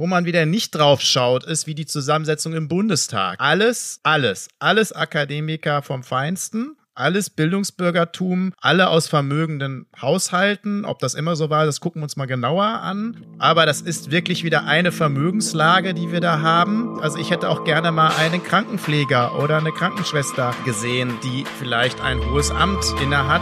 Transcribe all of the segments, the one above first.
Wo man wieder nicht drauf schaut, ist wie die Zusammensetzung im Bundestag. Alles, alles, alles Akademiker vom Feinsten alles Bildungsbürgertum, alle aus vermögenden Haushalten. Ob das immer so war, das gucken wir uns mal genauer an. Aber das ist wirklich wieder eine Vermögenslage, die wir da haben. Also ich hätte auch gerne mal einen Krankenpfleger oder eine Krankenschwester gesehen, die vielleicht ein hohes Amt innehat.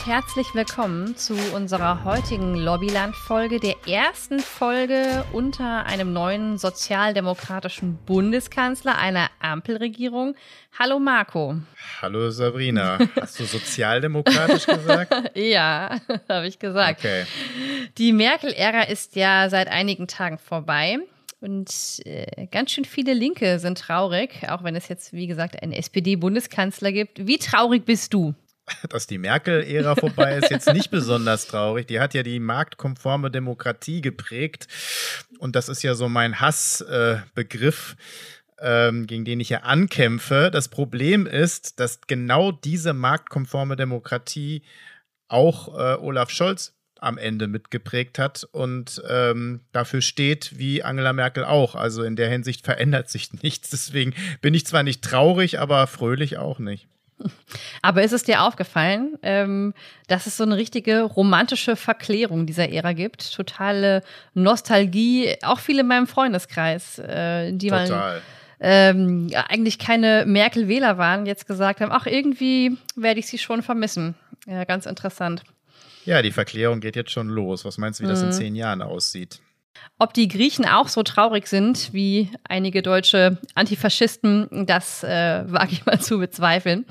Und herzlich willkommen zu unserer heutigen Lobbyland-Folge, der ersten Folge unter einem neuen sozialdemokratischen Bundeskanzler einer Ampelregierung. Hallo Marco. Hallo Sabrina. Hast du sozialdemokratisch gesagt? ja, habe ich gesagt. Okay. Die Merkel-Ära ist ja seit einigen Tagen vorbei. Und äh, ganz schön viele Linke sind traurig, auch wenn es jetzt, wie gesagt, einen SPD-Bundeskanzler gibt. Wie traurig bist du? Dass die Merkel-Ära vorbei ist, jetzt nicht besonders traurig. Die hat ja die marktkonforme Demokratie geprägt. Und das ist ja so mein Hassbegriff. Äh, ähm, gegen den ich ja ankämpfe. Das Problem ist, dass genau diese marktkonforme Demokratie auch äh, Olaf Scholz am Ende mitgeprägt hat und ähm, dafür steht, wie Angela Merkel auch. Also in der Hinsicht verändert sich nichts. Deswegen bin ich zwar nicht traurig, aber fröhlich auch nicht. Aber ist es dir aufgefallen, ähm, dass es so eine richtige romantische Verklärung dieser Ära gibt? Totale Nostalgie, auch viele in meinem Freundeskreis, äh, die Total. mal ähm, eigentlich keine Merkel-Wähler waren, jetzt gesagt haben, ach, irgendwie werde ich sie schon vermissen. Ja, ganz interessant. Ja, die Verklärung geht jetzt schon los. Was meinst du, wie mhm. das in mhm. zehn Jahren aussieht? Ob die Griechen auch so traurig sind wie einige deutsche Antifaschisten, das äh, wage ich mal zu bezweifeln.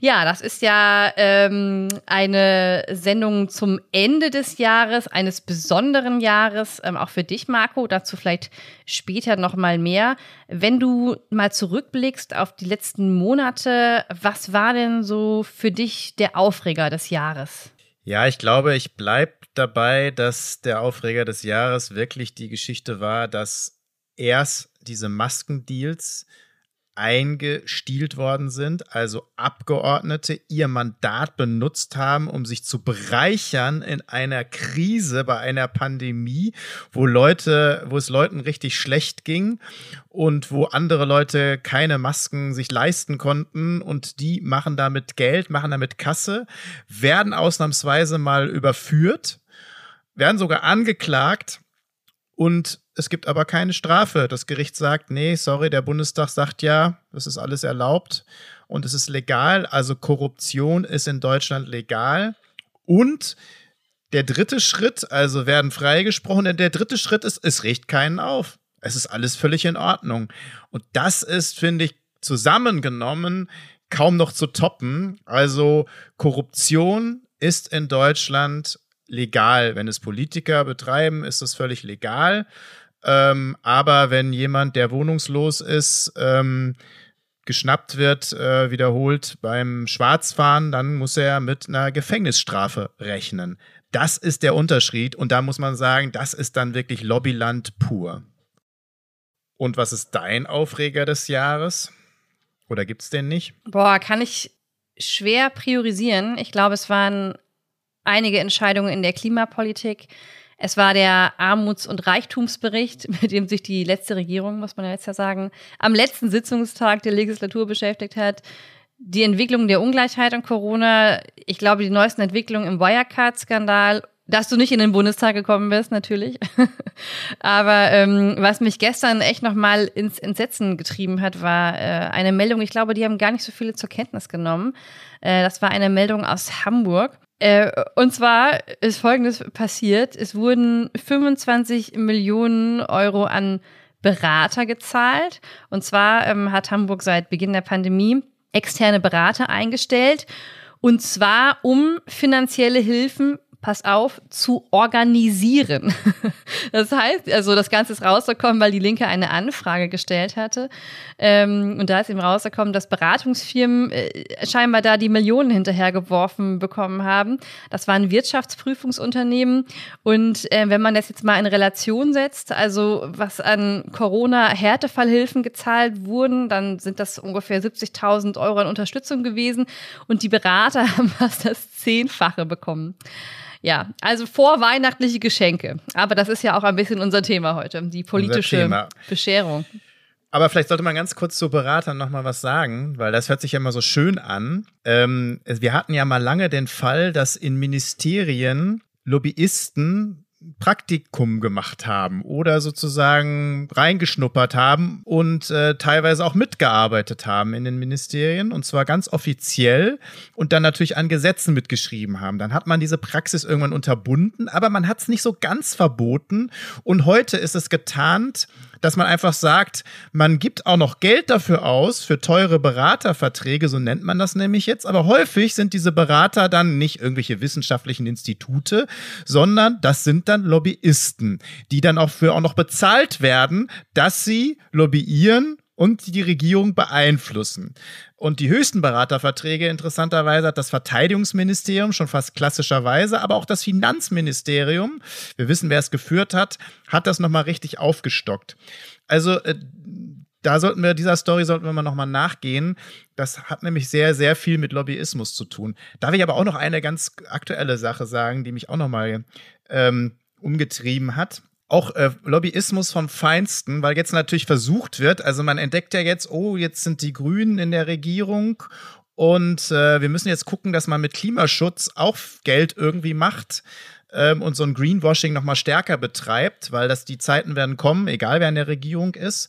Ja, das ist ja ähm, eine Sendung zum Ende des Jahres, eines besonderen Jahres, ähm, auch für dich, Marco. Dazu vielleicht später noch mal mehr. Wenn du mal zurückblickst auf die letzten Monate, was war denn so für dich der Aufreger des Jahres? Ja, ich glaube, ich bleibe dabei, dass der Aufreger des Jahres wirklich die Geschichte war, dass erst diese Maskendeals eingestielt worden sind, also Abgeordnete ihr Mandat benutzt haben, um sich zu bereichern in einer Krise, bei einer Pandemie, wo Leute, wo es Leuten richtig schlecht ging und wo andere Leute keine Masken sich leisten konnten und die machen damit Geld, machen damit Kasse, werden ausnahmsweise mal überführt, werden sogar angeklagt und es gibt aber keine Strafe. Das Gericht sagt, nee, sorry, der Bundestag sagt ja, das ist alles erlaubt und es ist legal. Also Korruption ist in Deutschland legal. Und der dritte Schritt, also werden freigesprochen, denn der dritte Schritt ist, es riecht keinen auf. Es ist alles völlig in Ordnung. Und das ist, finde ich, zusammengenommen kaum noch zu toppen. Also Korruption ist in Deutschland legal. Wenn es Politiker betreiben, ist das völlig legal. Ähm, aber wenn jemand, der wohnungslos ist, ähm, geschnappt wird, äh, wiederholt beim Schwarzfahren, dann muss er mit einer Gefängnisstrafe rechnen. Das ist der Unterschied und da muss man sagen, das ist dann wirklich Lobbyland pur. Und was ist dein Aufreger des Jahres? Oder gibt's den nicht? Boah, kann ich schwer priorisieren. Ich glaube, es waren einige Entscheidungen in der Klimapolitik. Es war der Armuts- und Reichtumsbericht, mit dem sich die letzte Regierung, muss man ja jetzt ja sagen, am letzten Sitzungstag der Legislatur beschäftigt hat. Die Entwicklung der Ungleichheit und Corona, ich glaube, die neuesten Entwicklungen im Wirecard-Skandal dass du nicht in den Bundestag gekommen bist, natürlich. Aber ähm, was mich gestern echt nochmal ins Entsetzen getrieben hat, war äh, eine Meldung, ich glaube, die haben gar nicht so viele zur Kenntnis genommen. Äh, das war eine Meldung aus Hamburg. Äh, und zwar ist Folgendes passiert. Es wurden 25 Millionen Euro an Berater gezahlt. Und zwar ähm, hat Hamburg seit Beginn der Pandemie externe Berater eingestellt. Und zwar um finanzielle Hilfen pass auf, zu organisieren. Das heißt, also das Ganze ist rausgekommen, weil die Linke eine Anfrage gestellt hatte. Ähm, und da ist eben rausgekommen, dass Beratungsfirmen äh, scheinbar da die Millionen hinterhergeworfen bekommen haben. Das waren Wirtschaftsprüfungsunternehmen. Und äh, wenn man das jetzt mal in Relation setzt, also was an Corona-Härtefallhilfen gezahlt wurden, dann sind das ungefähr 70.000 Euro an Unterstützung gewesen. Und die Berater haben fast das Zehnfache bekommen. Ja, also vorweihnachtliche Geschenke. Aber das ist ja auch ein bisschen unser Thema heute, die politische Bescherung. Aber vielleicht sollte man ganz kurz zu Beratern noch mal was sagen, weil das hört sich ja immer so schön an. Ähm, wir hatten ja mal lange den Fall, dass in Ministerien Lobbyisten Praktikum gemacht haben oder sozusagen reingeschnuppert haben und äh, teilweise auch mitgearbeitet haben in den Ministerien und zwar ganz offiziell und dann natürlich an Gesetzen mitgeschrieben haben. Dann hat man diese Praxis irgendwann unterbunden, aber man hat es nicht so ganz verboten und heute ist es getarnt dass man einfach sagt, man gibt auch noch Geld dafür aus, für teure Beraterverträge, so nennt man das nämlich jetzt. Aber häufig sind diese Berater dann nicht irgendwelche wissenschaftlichen Institute, sondern das sind dann Lobbyisten, die dann auch für auch noch bezahlt werden, dass sie lobbyieren und die Regierung beeinflussen. Und die höchsten Beraterverträge, interessanterweise, hat das Verteidigungsministerium schon fast klassischerweise, aber auch das Finanzministerium, wir wissen, wer es geführt hat, hat das nochmal richtig aufgestockt. Also, äh, da sollten wir, dieser Story sollten wir mal nochmal nachgehen. Das hat nämlich sehr, sehr viel mit Lobbyismus zu tun. Darf ich aber auch noch eine ganz aktuelle Sache sagen, die mich auch nochmal ähm, umgetrieben hat auch äh, Lobbyismus vom Feinsten, weil jetzt natürlich versucht wird, also man entdeckt ja jetzt, oh, jetzt sind die Grünen in der Regierung und äh, wir müssen jetzt gucken, dass man mit Klimaschutz auch Geld irgendwie macht ähm, und so ein Greenwashing noch mal stärker betreibt, weil das die Zeiten werden kommen, egal wer in der Regierung ist.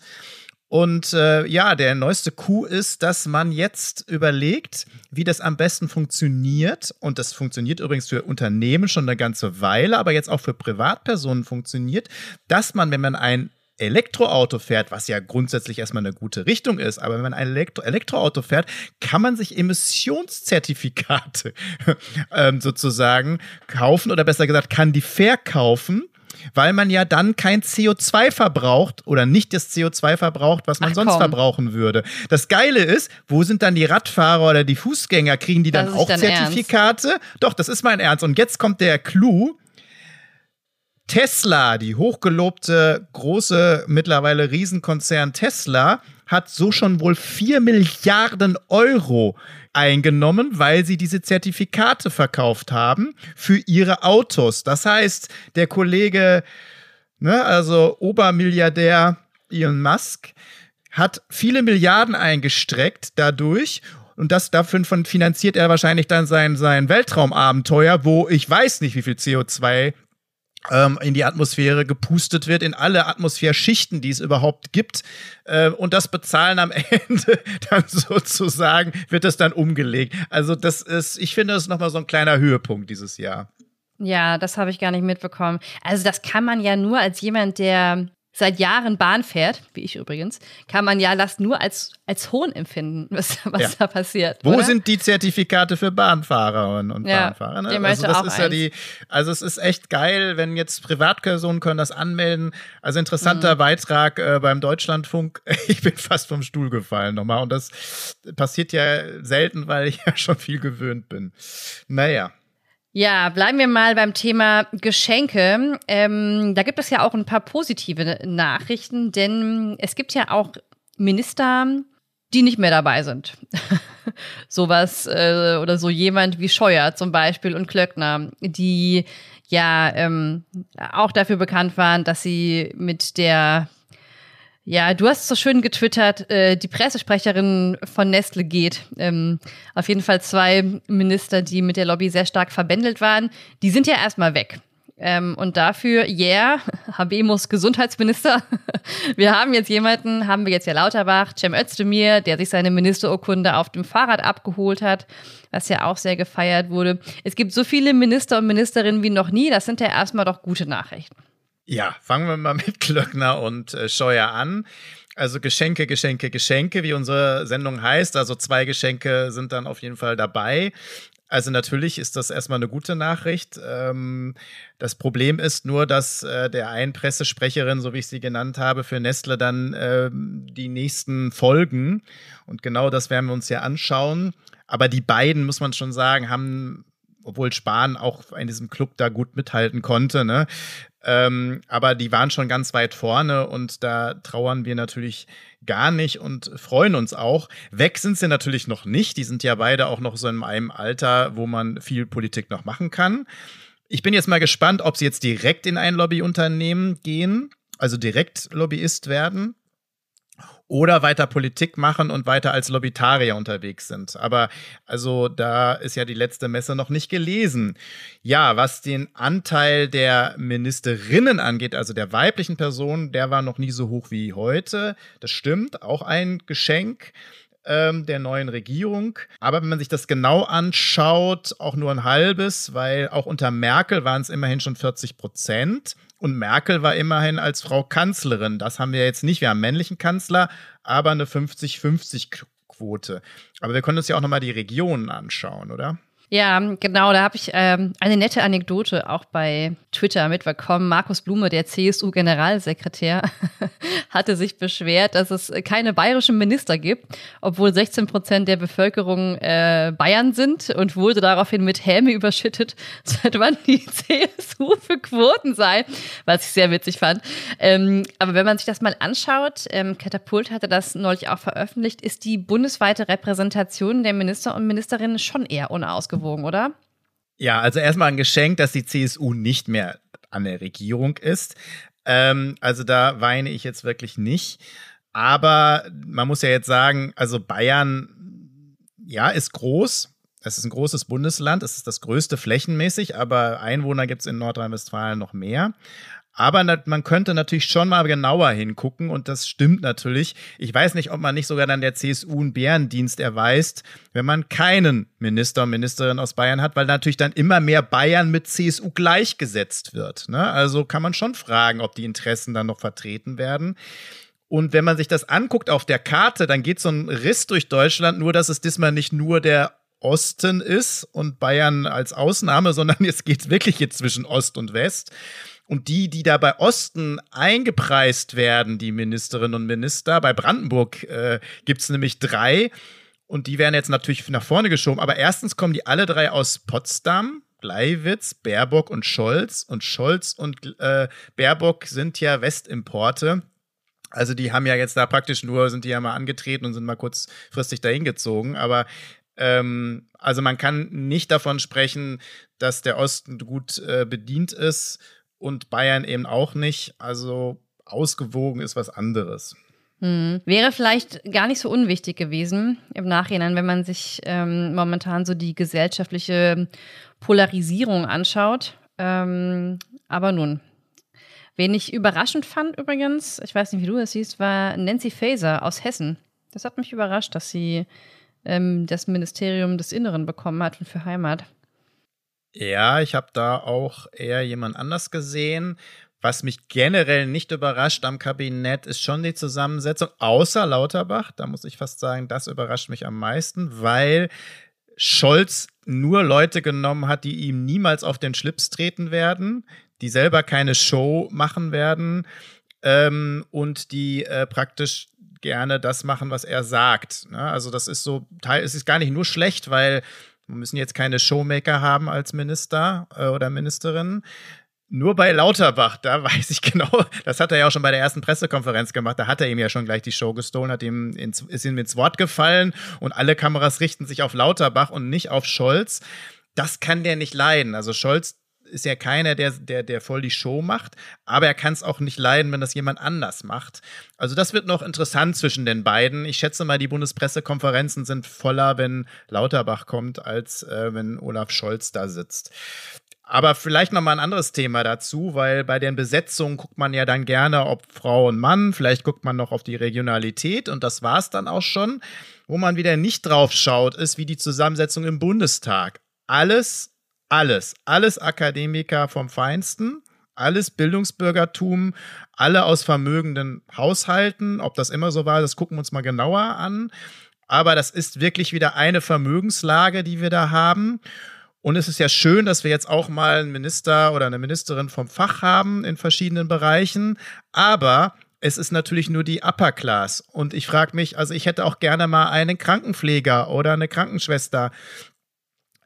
Und äh, ja, der neueste Coup ist, dass man jetzt überlegt, wie das am besten funktioniert. Und das funktioniert übrigens für Unternehmen schon eine ganze Weile, aber jetzt auch für Privatpersonen funktioniert, dass man, wenn man ein Elektroauto fährt, was ja grundsätzlich erstmal eine gute Richtung ist, aber wenn man ein Elektro Elektroauto fährt, kann man sich Emissionszertifikate ähm, sozusagen kaufen oder besser gesagt, kann die verkaufen weil man ja dann kein CO2 verbraucht oder nicht das CO2 verbraucht, was man Ach, sonst komm. verbrauchen würde. Das Geile ist, wo sind dann die Radfahrer oder die Fußgänger? Kriegen die dann auch Zertifikate? Ernst. Doch, das ist mein Ernst. Und jetzt kommt der Clou. Tesla, die hochgelobte große, mittlerweile Riesenkonzern Tesla, hat so schon wohl 4 Milliarden Euro eingenommen, weil sie diese Zertifikate verkauft haben für ihre Autos. Das heißt, der Kollege, ne, also Obermilliardär Elon Musk, hat viele Milliarden eingestreckt dadurch und das dafür finanziert er wahrscheinlich dann sein, sein Weltraumabenteuer, wo ich weiß nicht, wie viel CO2 ähm, in die Atmosphäre gepustet wird, in alle Atmosphärschichten, die es überhaupt gibt. Äh, und das Bezahlen am Ende dann sozusagen wird das dann umgelegt. Also das ist, ich finde, das ist nochmal so ein kleiner Höhepunkt dieses Jahr. Ja, das habe ich gar nicht mitbekommen. Also das kann man ja nur als jemand, der seit Jahren Bahn fährt, wie ich übrigens, kann man ja das nur als, als Hohn empfinden, was, was ja. da passiert. Wo oder? sind die Zertifikate für Bahnfahrerinnen und ja, Bahnfahrer? Ne? Also das ist eins. ja die, also es ist echt geil, wenn jetzt Privatpersonen können das anmelden. Also interessanter mhm. Beitrag äh, beim Deutschlandfunk. Ich bin fast vom Stuhl gefallen nochmal. Und das passiert ja selten, weil ich ja schon viel gewöhnt bin. Naja. Ja, bleiben wir mal beim Thema Geschenke. Ähm, da gibt es ja auch ein paar positive Nachrichten, denn es gibt ja auch Minister, die nicht mehr dabei sind. Sowas äh, oder so jemand wie Scheuer zum Beispiel und Klöckner, die ja ähm, auch dafür bekannt waren, dass sie mit der ja, du hast so schön getwittert, äh, die Pressesprecherin von Nestle geht. Ähm, auf jeden Fall zwei Minister, die mit der Lobby sehr stark verbändelt waren, die sind ja erstmal weg. Ähm, und dafür, yeah, Habemus Gesundheitsminister. wir haben jetzt jemanden, haben wir jetzt ja Lauterbach, Cem Özdemir, der sich seine Ministerurkunde auf dem Fahrrad abgeholt hat, was ja auch sehr gefeiert wurde. Es gibt so viele Minister und Ministerinnen wie noch nie. Das sind ja erstmal doch gute Nachrichten. Ja, fangen wir mal mit Klöckner und äh, Scheuer an. Also Geschenke, Geschenke, Geschenke, wie unsere Sendung heißt. Also zwei Geschenke sind dann auf jeden Fall dabei. Also natürlich ist das erstmal eine gute Nachricht. Ähm, das Problem ist nur, dass äh, der einen Pressesprecherin, so wie ich sie genannt habe, für Nestle dann äh, die nächsten Folgen und genau das werden wir uns ja anschauen. Aber die beiden, muss man schon sagen, haben obwohl Spahn auch in diesem Club da gut mithalten konnte, ne? Ähm, aber die waren schon ganz weit vorne und da trauern wir natürlich gar nicht und freuen uns auch. Weg sind sie natürlich noch nicht. Die sind ja beide auch noch so in einem Alter, wo man viel Politik noch machen kann. Ich bin jetzt mal gespannt, ob sie jetzt direkt in ein Lobbyunternehmen gehen, also direkt Lobbyist werden oder weiter Politik machen und weiter als Lobbytarier unterwegs sind. Aber also da ist ja die letzte Messe noch nicht gelesen. Ja, was den Anteil der Ministerinnen angeht, also der weiblichen Personen, der war noch nie so hoch wie heute. Das stimmt, auch ein Geschenk ähm, der neuen Regierung. Aber wenn man sich das genau anschaut, auch nur ein halbes, weil auch unter Merkel waren es immerhin schon 40 Prozent. Und Merkel war immerhin als Frau Kanzlerin. Das haben wir jetzt nicht. Wir haben einen männlichen Kanzler, aber eine 50-50-Quote. Aber wir können uns ja auch nochmal die Regionen anschauen, oder? Ja, genau, da habe ich ähm, eine nette Anekdote auch bei Twitter mitbekommen. Markus Blume, der CSU-Generalsekretär, hatte sich beschwert, dass es keine bayerischen Minister gibt, obwohl 16 Prozent der Bevölkerung äh, Bayern sind und wurde daraufhin mit Häme überschüttet, seit wann die CSU für Quoten sei, was ich sehr witzig fand. Ähm, aber wenn man sich das mal anschaut, ähm, Katapult hatte das neulich auch veröffentlicht, ist die bundesweite Repräsentation der Minister und Ministerinnen schon eher unausgewogen ausgewogen, oder? Ja, also erstmal ein Geschenk, dass die CSU nicht mehr an der Regierung ist. Ähm, also da weine ich jetzt wirklich nicht. Aber man muss ja jetzt sagen, also Bayern, ja, ist groß. Es ist ein großes Bundesland. Es ist das größte flächenmäßig, aber Einwohner gibt es in Nordrhein-Westfalen noch mehr. Aber man könnte natürlich schon mal genauer hingucken und das stimmt natürlich. Ich weiß nicht, ob man nicht sogar dann der CSU einen Bärendienst erweist, wenn man keinen Minister und Ministerin aus Bayern hat, weil natürlich dann immer mehr Bayern mit CSU gleichgesetzt wird. Ne? Also kann man schon fragen, ob die Interessen dann noch vertreten werden. Und wenn man sich das anguckt auf der Karte, dann geht so ein Riss durch Deutschland, nur dass es diesmal nicht nur der Osten ist und Bayern als Ausnahme, sondern es geht wirklich jetzt zwischen Ost und West. Und die, die da bei Osten eingepreist werden, die Ministerinnen und Minister, bei Brandenburg äh, gibt es nämlich drei. Und die werden jetzt natürlich nach vorne geschoben. Aber erstens kommen die alle drei aus Potsdam. Gleiwitz, Baerbock und Scholz. Und Scholz und äh, Baerbock sind ja Westimporte. Also die haben ja jetzt da praktisch nur, sind die ja mal angetreten und sind mal kurzfristig dahin gezogen. Aber ähm, also man kann nicht davon sprechen, dass der Osten gut äh, bedient ist und Bayern eben auch nicht. Also ausgewogen ist was anderes. Hm. Wäre vielleicht gar nicht so unwichtig gewesen im Nachhinein, wenn man sich ähm, momentan so die gesellschaftliche Polarisierung anschaut. Ähm, aber nun. Wen ich überraschend fand übrigens, ich weiß nicht, wie du das siehst, war Nancy Faeser aus Hessen. Das hat mich überrascht, dass sie ähm, das Ministerium des Inneren bekommen hat und für Heimat. Ja, ich habe da auch eher jemand anders gesehen. Was mich generell nicht überrascht am Kabinett ist schon die Zusammensetzung, außer Lauterbach. Da muss ich fast sagen, das überrascht mich am meisten, weil Scholz nur Leute genommen hat, die ihm niemals auf den Schlips treten werden, die selber keine Show machen werden ähm, und die äh, praktisch gerne das machen, was er sagt. Ne? Also das ist so, es ist gar nicht nur schlecht, weil wir müssen jetzt keine Showmaker haben als Minister äh, oder Ministerin. Nur bei Lauterbach, da weiß ich genau, das hat er ja auch schon bei der ersten Pressekonferenz gemacht, da hat er ihm ja schon gleich die Show gestohlen, hat ihm ins, ist ihm ins Wort gefallen und alle Kameras richten sich auf Lauterbach und nicht auf Scholz. Das kann der nicht leiden. Also Scholz ist ja keiner, der, der, der voll die Show macht, aber er kann es auch nicht leiden, wenn das jemand anders macht. Also das wird noch interessant zwischen den beiden. Ich schätze mal, die Bundespressekonferenzen sind voller, wenn Lauterbach kommt, als äh, wenn Olaf Scholz da sitzt. Aber vielleicht noch mal ein anderes Thema dazu, weil bei den Besetzungen guckt man ja dann gerne, ob Frau und Mann, vielleicht guckt man noch auf die Regionalität und das war es dann auch schon. Wo man wieder nicht drauf schaut, ist wie die Zusammensetzung im Bundestag. Alles alles, alles Akademiker vom Feinsten, alles Bildungsbürgertum, alle aus vermögenden Haushalten. Ob das immer so war, das gucken wir uns mal genauer an. Aber das ist wirklich wieder eine Vermögenslage, die wir da haben. Und es ist ja schön, dass wir jetzt auch mal einen Minister oder eine Ministerin vom Fach haben in verschiedenen Bereichen. Aber es ist natürlich nur die Upper Class. Und ich frage mich, also ich hätte auch gerne mal einen Krankenpfleger oder eine Krankenschwester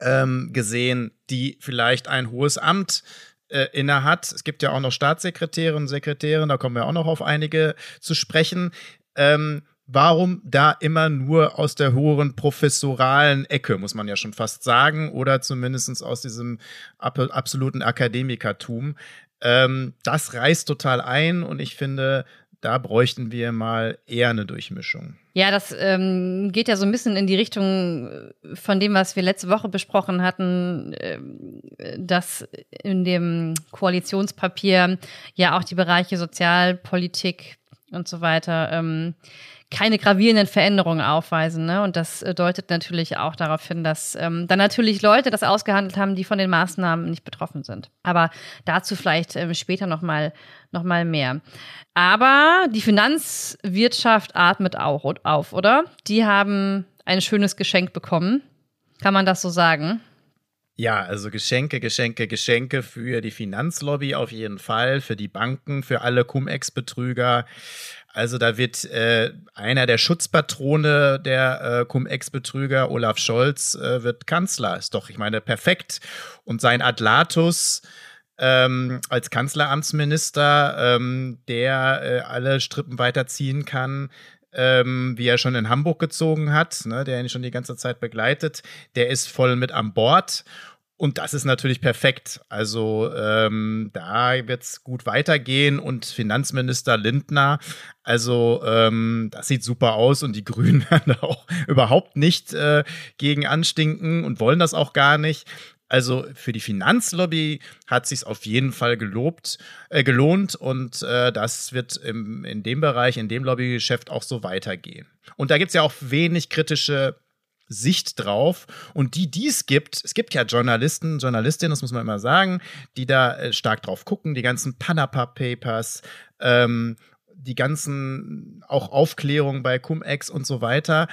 ähm, gesehen, die vielleicht ein hohes Amt äh, inne hat. Es gibt ja auch noch Staatssekretäre und Sekretäre, da kommen wir auch noch auf einige zu sprechen. Ähm, warum da immer nur aus der hohen professoralen Ecke, muss man ja schon fast sagen, oder zumindest aus diesem ab absoluten Akademikertum? Ähm, das reißt total ein und ich finde, da bräuchten wir mal eher eine Durchmischung. Ja, das ähm, geht ja so ein bisschen in die Richtung äh, von dem, was wir letzte Woche besprochen hatten, äh, dass in dem Koalitionspapier ja auch die Bereiche Sozialpolitik und so weiter ähm, keine gravierenden Veränderungen aufweisen. Ne? Und das äh, deutet natürlich auch darauf hin, dass ähm, dann natürlich Leute das ausgehandelt haben, die von den Maßnahmen nicht betroffen sind. Aber dazu vielleicht ähm, später nochmal noch mal mehr. Aber die Finanzwirtschaft atmet auch auf, oder? Die haben ein schönes Geschenk bekommen. Kann man das so sagen? Ja, also Geschenke, Geschenke, Geschenke für die Finanzlobby auf jeden Fall, für die Banken, für alle Cum-Ex-Betrüger. Also da wird äh, einer der Schutzpatrone der äh, Cum-Ex-Betrüger, Olaf Scholz, äh, wird Kanzler. Ist doch, ich meine, perfekt. Und sein Adlatus ähm, als Kanzleramtsminister, ähm, der äh, alle Strippen weiterziehen kann, ähm, wie er schon in Hamburg gezogen hat, ne, der ihn schon die ganze Zeit begleitet, der ist voll mit an Bord. Und das ist natürlich perfekt. Also ähm, da wird es gut weitergehen und Finanzminister Lindner, also ähm, das sieht super aus und die Grünen werden auch überhaupt nicht äh, gegen anstinken und wollen das auch gar nicht. Also für die Finanzlobby hat sich auf jeden Fall gelobt, äh, gelohnt und äh, das wird im, in dem Bereich, in dem Lobbygeschäft auch so weitergehen. Und da gibt es ja auch wenig kritische Sicht drauf. Und die, die es gibt, es gibt ja Journalisten, Journalistinnen, das muss man immer sagen, die da äh, stark drauf gucken, die ganzen Panama Papers, ähm, die ganzen auch Aufklärungen bei Cum-Ex und so weiter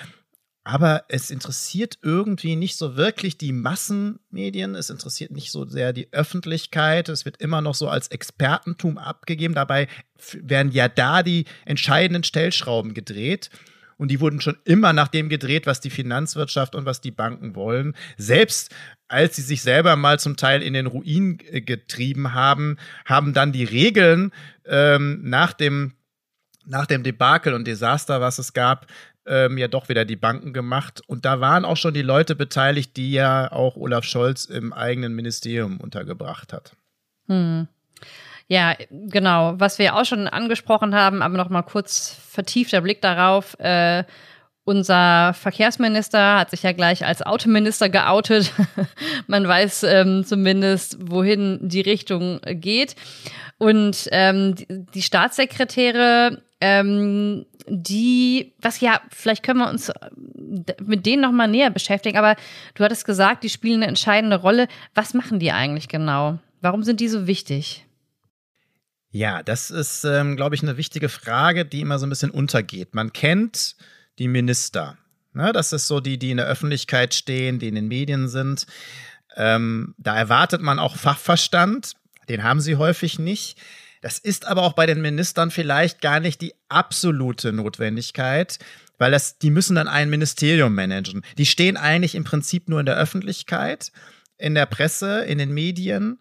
aber es interessiert irgendwie nicht so wirklich die Massenmedien, es interessiert nicht so sehr die Öffentlichkeit, es wird immer noch so als Expertentum abgegeben, dabei werden ja da die entscheidenden Stellschrauben gedreht. Und die wurden schon immer nach dem gedreht, was die Finanzwirtschaft und was die Banken wollen. Selbst als sie sich selber mal zum Teil in den Ruin äh, getrieben haben, haben dann die Regeln ähm, nach dem nach dem Debakel und Desaster, was es gab, ähm, ja doch wieder die Banken gemacht. Und da waren auch schon die Leute beteiligt, die ja auch Olaf Scholz im eigenen Ministerium untergebracht hat. Hm. Ja, genau. Was wir auch schon angesprochen haben, aber noch mal kurz vertiefter Blick darauf. Äh, unser Verkehrsminister hat sich ja gleich als Autominister geoutet. Man weiß ähm, zumindest, wohin die Richtung geht. Und ähm, die, Staatssekretäre ähm, die, was ja, vielleicht können wir uns äh, mit denen nochmal näher beschäftigen, aber du hattest gesagt, die spielen eine entscheidende Rolle. Was machen die eigentlich genau? Warum sind die so wichtig? Ja, das ist, ähm, glaube ich, eine wichtige Frage, die immer so ein bisschen untergeht. Man kennt die Minister. Ne? Das ist so die, die in der Öffentlichkeit stehen, die in den Medien sind. Ähm, da erwartet man auch Fachverstand. Den haben sie häufig nicht. Das ist aber auch bei den Ministern vielleicht gar nicht die absolute Notwendigkeit, weil das, die müssen dann ein Ministerium managen. Die stehen eigentlich im Prinzip nur in der Öffentlichkeit, in der Presse, in den Medien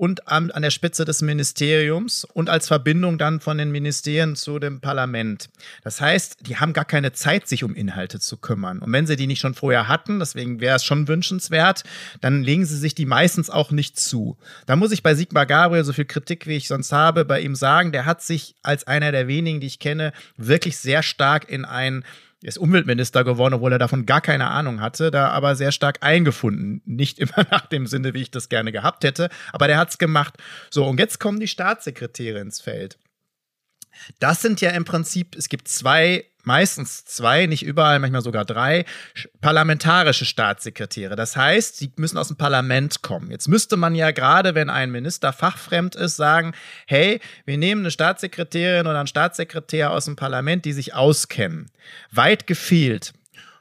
und an, an der Spitze des Ministeriums und als Verbindung dann von den Ministerien zu dem Parlament. Das heißt, die haben gar keine Zeit, sich um Inhalte zu kümmern. Und wenn sie die nicht schon vorher hatten, deswegen wäre es schon wünschenswert, dann legen sie sich die meistens auch nicht zu. Da muss ich bei Sigmar Gabriel, so viel Kritik wie ich sonst habe, bei ihm sagen, der hat sich als einer der wenigen, die ich kenne, wirklich sehr stark in ein er ist Umweltminister geworden, obwohl er davon gar keine Ahnung hatte, da aber sehr stark eingefunden. Nicht immer nach dem Sinne, wie ich das gerne gehabt hätte, aber der hat's gemacht. So, und jetzt kommen die Staatssekretäre ins Feld. Das sind ja im Prinzip, es gibt zwei meistens zwei, nicht überall, manchmal sogar drei parlamentarische Staatssekretäre. Das heißt, sie müssen aus dem Parlament kommen. Jetzt müsste man ja gerade, wenn ein Minister fachfremd ist, sagen, hey, wir nehmen eine Staatssekretärin oder einen Staatssekretär aus dem Parlament, die sich auskennen. Weit gefehlt.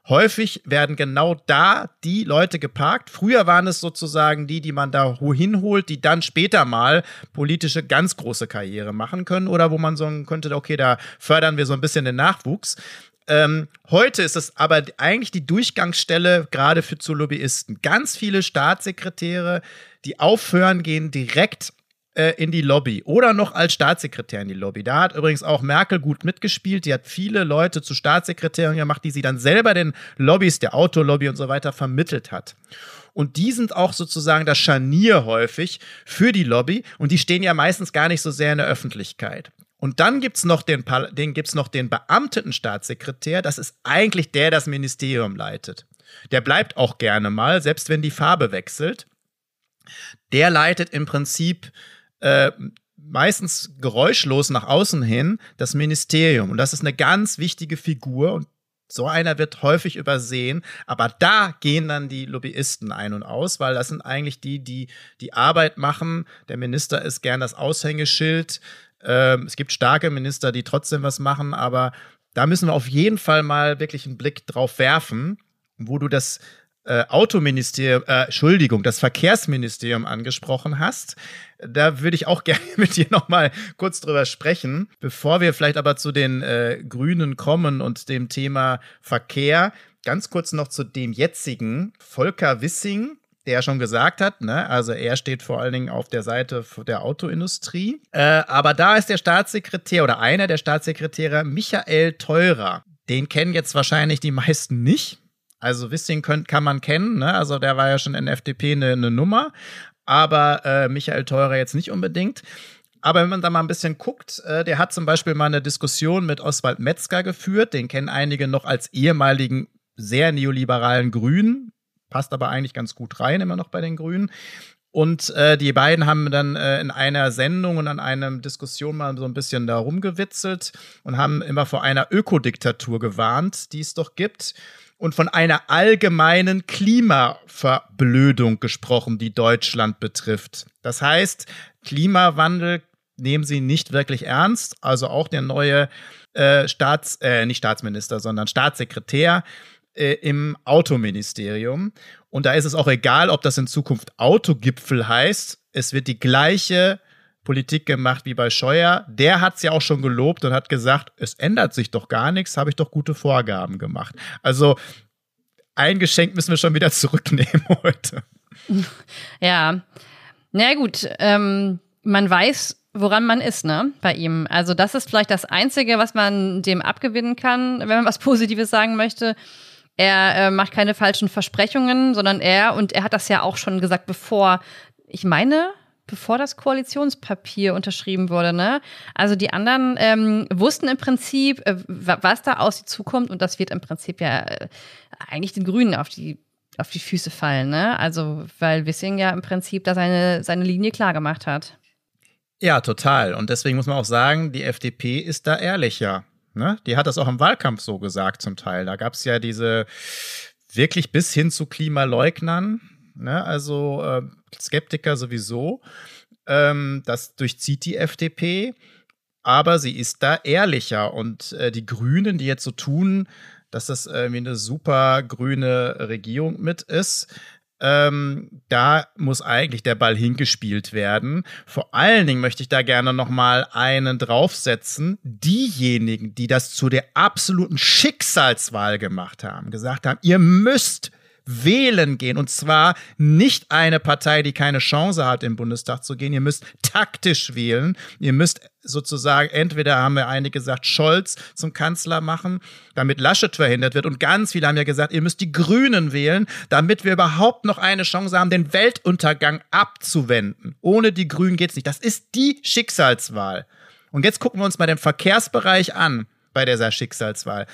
Häufig werden genau da die Leute geparkt. Früher waren es sozusagen die, die man da hinholt, die dann später mal politische ganz große Karriere machen können oder wo man so könnte, okay, da fördern wir so ein bisschen den Nachwuchs. Ähm, heute ist es aber eigentlich die Durchgangsstelle gerade für zu Lobbyisten. Ganz viele Staatssekretäre, die aufhören, gehen direkt äh, in die Lobby oder noch als Staatssekretär in die Lobby. Da hat übrigens auch Merkel gut mitgespielt. Die hat viele Leute zu Staatssekretären gemacht, die sie dann selber den Lobbys, der Autolobby und so weiter vermittelt hat. Und die sind auch sozusagen das Scharnier häufig für die Lobby und die stehen ja meistens gar nicht so sehr in der Öffentlichkeit. Und dann gibt's noch den, den gibt's noch den beamteten Staatssekretär. Das ist eigentlich der, der das Ministerium leitet. Der bleibt auch gerne mal, selbst wenn die Farbe wechselt. Der leitet im Prinzip äh, meistens geräuschlos nach außen hin das Ministerium. Und das ist eine ganz wichtige Figur und so einer wird häufig übersehen, aber da gehen dann die Lobbyisten ein und aus, weil das sind eigentlich die, die die Arbeit machen. Der Minister ist gern das Aushängeschild. Ähm, es gibt starke Minister, die trotzdem was machen, aber da müssen wir auf jeden Fall mal wirklich einen Blick drauf werfen, wo du das äh, Autoministerium, äh, Entschuldigung, das Verkehrsministerium angesprochen hast. Da würde ich auch gerne mit dir nochmal kurz drüber sprechen. Bevor wir vielleicht aber zu den äh, Grünen kommen und dem Thema Verkehr, ganz kurz noch zu dem jetzigen Volker Wissing, der schon gesagt hat, ne, also er steht vor allen Dingen auf der Seite der Autoindustrie. Äh, aber da ist der Staatssekretär oder einer der Staatssekretäre Michael Teurer. Den kennen jetzt wahrscheinlich die meisten nicht. Also Wissing könnt, kann man kennen, ne? Also der war ja schon in FDP eine, eine Nummer, aber äh, Michael Theurer jetzt nicht unbedingt. Aber wenn man da mal ein bisschen guckt, äh, der hat zum Beispiel mal eine Diskussion mit Oswald Metzger geführt, den kennen einige noch als ehemaligen sehr neoliberalen Grünen, passt aber eigentlich ganz gut rein, immer noch bei den Grünen. Und äh, die beiden haben dann äh, in einer Sendung und an einer Diskussion mal so ein bisschen da rumgewitzelt und haben immer vor einer Ökodiktatur gewarnt, die es doch gibt und von einer allgemeinen Klimaverblödung gesprochen, die Deutschland betrifft. Das heißt, Klimawandel nehmen sie nicht wirklich ernst. Also auch der neue äh, Staats, äh, nicht Staatsminister, sondern Staatssekretär äh, im Autoministerium. Und da ist es auch egal, ob das in Zukunft Autogipfel heißt. Es wird die gleiche Politik gemacht wie bei Scheuer. Der hat es ja auch schon gelobt und hat gesagt, es ändert sich doch gar nichts, habe ich doch gute Vorgaben gemacht. Also ein Geschenk müssen wir schon wieder zurücknehmen heute. Ja, na gut, ähm, man weiß, woran man ist, ne, bei ihm. Also das ist vielleicht das Einzige, was man dem abgewinnen kann, wenn man was Positives sagen möchte. Er äh, macht keine falschen Versprechungen, sondern er, und er hat das ja auch schon gesagt, bevor, ich meine, bevor das Koalitionspapier unterschrieben wurde. Ne? Also die anderen ähm, wussten im Prinzip, äh, was da aus sie zukommt und das wird im Prinzip ja äh, eigentlich den Grünen auf die auf die Füße fallen. Ne? Also weil Wissing ja im Prinzip da seine, seine Linie klar gemacht hat. Ja, total. Und deswegen muss man auch sagen, die FDP ist da ehrlicher. Ne? Die hat das auch im Wahlkampf so gesagt zum Teil. Da gab es ja diese wirklich bis hin zu Klimaleugnern, Ne? Also äh, Skeptiker sowieso. Ähm, das durchzieht die FDP. Aber sie ist da ehrlicher. Und äh, die Grünen, die jetzt so tun, dass das irgendwie eine super grüne Regierung mit ist, ähm, da muss eigentlich der Ball hingespielt werden. Vor allen Dingen möchte ich da gerne noch mal einen draufsetzen. Diejenigen, die das zu der absoluten Schicksalswahl gemacht haben, gesagt haben, ihr müsst wählen gehen. Und zwar nicht eine Partei, die keine Chance hat, im Bundestag zu gehen. Ihr müsst taktisch wählen. Ihr müsst sozusagen, entweder haben wir einige gesagt, Scholz zum Kanzler machen, damit Laschet verhindert wird. Und ganz viele haben ja gesagt, ihr müsst die Grünen wählen, damit wir überhaupt noch eine Chance haben, den Weltuntergang abzuwenden. Ohne die Grünen geht's nicht. Das ist die Schicksalswahl. Und jetzt gucken wir uns mal den Verkehrsbereich an bei dieser Schicksalswahl.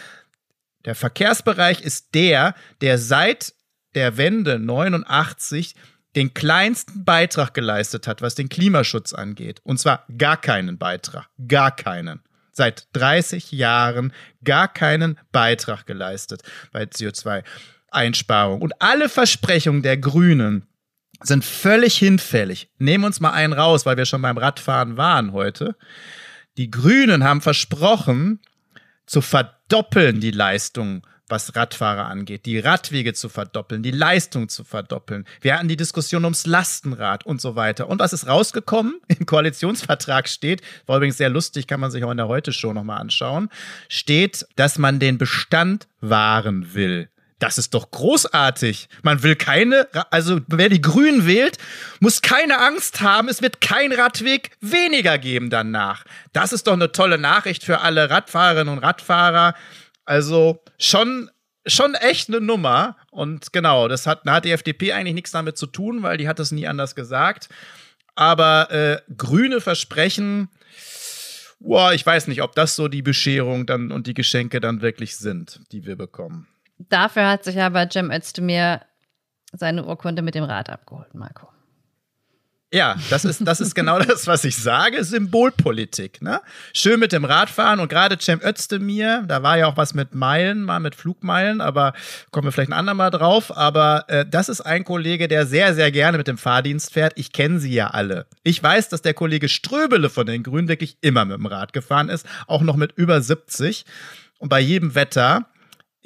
Der Verkehrsbereich ist der, der seit der Wende 89 den kleinsten Beitrag geleistet hat, was den Klimaschutz angeht. Und zwar gar keinen Beitrag. Gar keinen. Seit 30 Jahren gar keinen Beitrag geleistet bei CO2-Einsparung. Und alle Versprechungen der Grünen sind völlig hinfällig. Nehmen uns mal einen raus, weil wir schon beim Radfahren waren heute. Die Grünen haben versprochen, zu verdoppeln die Leistung was Radfahrer angeht, die Radwege zu verdoppeln, die Leistung zu verdoppeln. Wir hatten die Diskussion ums Lastenrad und so weiter. Und was ist rausgekommen? Im Koalitionsvertrag steht, war übrigens sehr lustig, kann man sich auch in der Heute-Show nochmal anschauen, steht, dass man den Bestand wahren will. Das ist doch großartig. Man will keine, also wer die Grünen wählt, muss keine Angst haben. Es wird kein Radweg weniger geben danach. Das ist doch eine tolle Nachricht für alle Radfahrerinnen und Radfahrer. Also schon, schon echt eine Nummer. Und genau, das hat, hat die FDP eigentlich nichts damit zu tun, weil die hat es nie anders gesagt. Aber äh, grüne Versprechen, boah, ich weiß nicht, ob das so die Bescherung dann und die Geschenke dann wirklich sind, die wir bekommen. Dafür hat sich aber Cem Özdemir seine Urkunde mit dem Rad abgeholt, Marco. Ja, das ist, das ist genau das, was ich sage. Symbolpolitik. Ne? Schön mit dem Radfahren und gerade Cem Özdemir, da war ja auch was mit Meilen, mal mit Flugmeilen, aber kommen wir vielleicht ein andermal drauf. Aber äh, das ist ein Kollege, der sehr, sehr gerne mit dem Fahrdienst fährt. Ich kenne sie ja alle. Ich weiß, dass der Kollege Ströbele von den Grünen wirklich immer mit dem Rad gefahren ist, auch noch mit über 70 und bei jedem Wetter.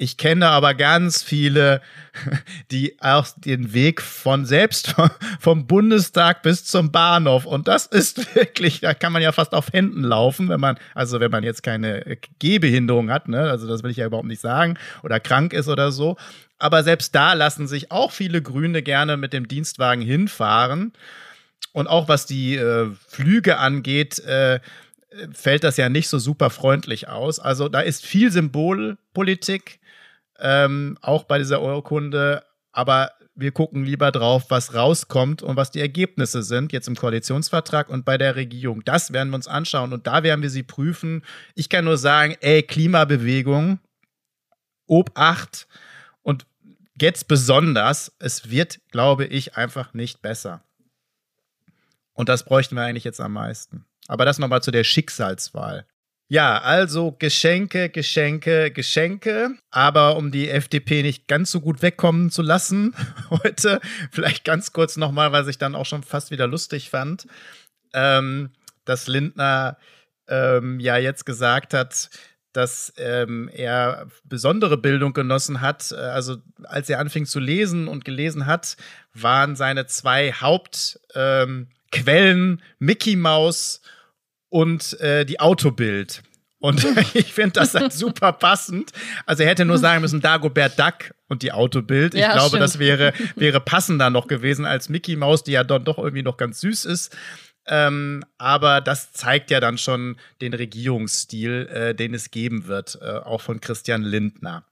Ich kenne aber ganz viele, die auch den Weg von selbst vom Bundestag bis zum Bahnhof und das ist wirklich, da kann man ja fast auf Händen laufen, wenn man, also wenn man jetzt keine Gehbehinderung hat, ne, also das will ich ja überhaupt nicht sagen, oder krank ist oder so. Aber selbst da lassen sich auch viele Grüne gerne mit dem Dienstwagen hinfahren. Und auch was die äh, Flüge angeht, äh, fällt das ja nicht so super freundlich aus. Also da ist viel Symbolpolitik ähm, auch bei dieser Urkunde. Aber wir gucken lieber drauf, was rauskommt und was die Ergebnisse sind, jetzt im Koalitionsvertrag und bei der Regierung. Das werden wir uns anschauen und da werden wir sie prüfen. Ich kann nur sagen, ey, Klimabewegung, Obacht und jetzt besonders, es wird, glaube ich, einfach nicht besser. Und das bräuchten wir eigentlich jetzt am meisten. Aber das nochmal zu der Schicksalswahl. Ja, also Geschenke, Geschenke, Geschenke. Aber um die FDP nicht ganz so gut wegkommen zu lassen heute, vielleicht ganz kurz nochmal, was ich dann auch schon fast wieder lustig fand, ähm, dass Lindner ähm, ja jetzt gesagt hat, dass ähm, er besondere Bildung genossen hat. Also als er anfing zu lesen und gelesen hat, waren seine zwei Hauptquellen ähm, Mickey Mouse und äh, die Autobild. Und ich finde das halt super passend. Also er hätte nur sagen müssen, Dagobert Duck und die Autobild. Ich ja, glaube, stimmt. das wäre, wäre passender noch gewesen als Mickey Mouse, die ja dann doch irgendwie noch ganz süß ist. Ähm, aber das zeigt ja dann schon den Regierungsstil, äh, den es geben wird, äh, auch von Christian Lindner.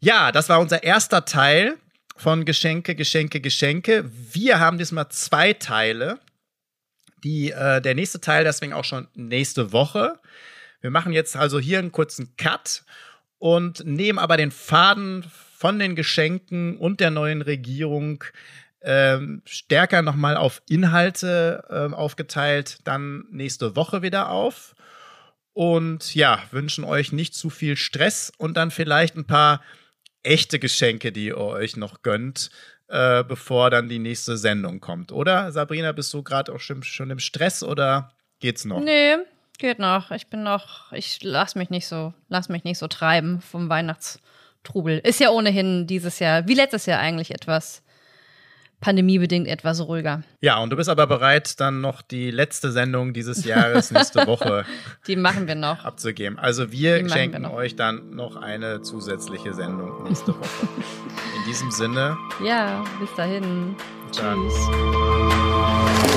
Ja, das war unser erster Teil von Geschenke, Geschenke, Geschenke. Wir haben diesmal zwei Teile. Die, äh, der nächste Teil, deswegen auch schon nächste Woche. Wir machen jetzt also hier einen kurzen Cut und nehmen aber den Faden von den Geschenken und der neuen Regierung ähm, stärker nochmal auf Inhalte äh, aufgeteilt, dann nächste Woche wieder auf. Und ja, wünschen euch nicht zu viel Stress und dann vielleicht ein paar echte Geschenke, die ihr euch noch gönnt, äh, bevor dann die nächste Sendung kommt. Oder Sabrina, bist du gerade auch schon, schon im Stress oder geht's noch? Nee, geht noch. Ich bin noch, ich lass mich nicht so, lass mich nicht so treiben vom Weihnachtstrubel. Ist ja ohnehin dieses Jahr, wie letztes Jahr eigentlich etwas pandemiebedingt etwas ruhiger. Ja, und du bist aber bereit, dann noch die letzte Sendung dieses Jahres nächste Woche. die machen wir noch. Abzugeben. Also wir schenken wir euch dann noch eine zusätzliche Sendung nächste Woche. In diesem Sinne. Ja, bis dahin. Dann. Tschüss.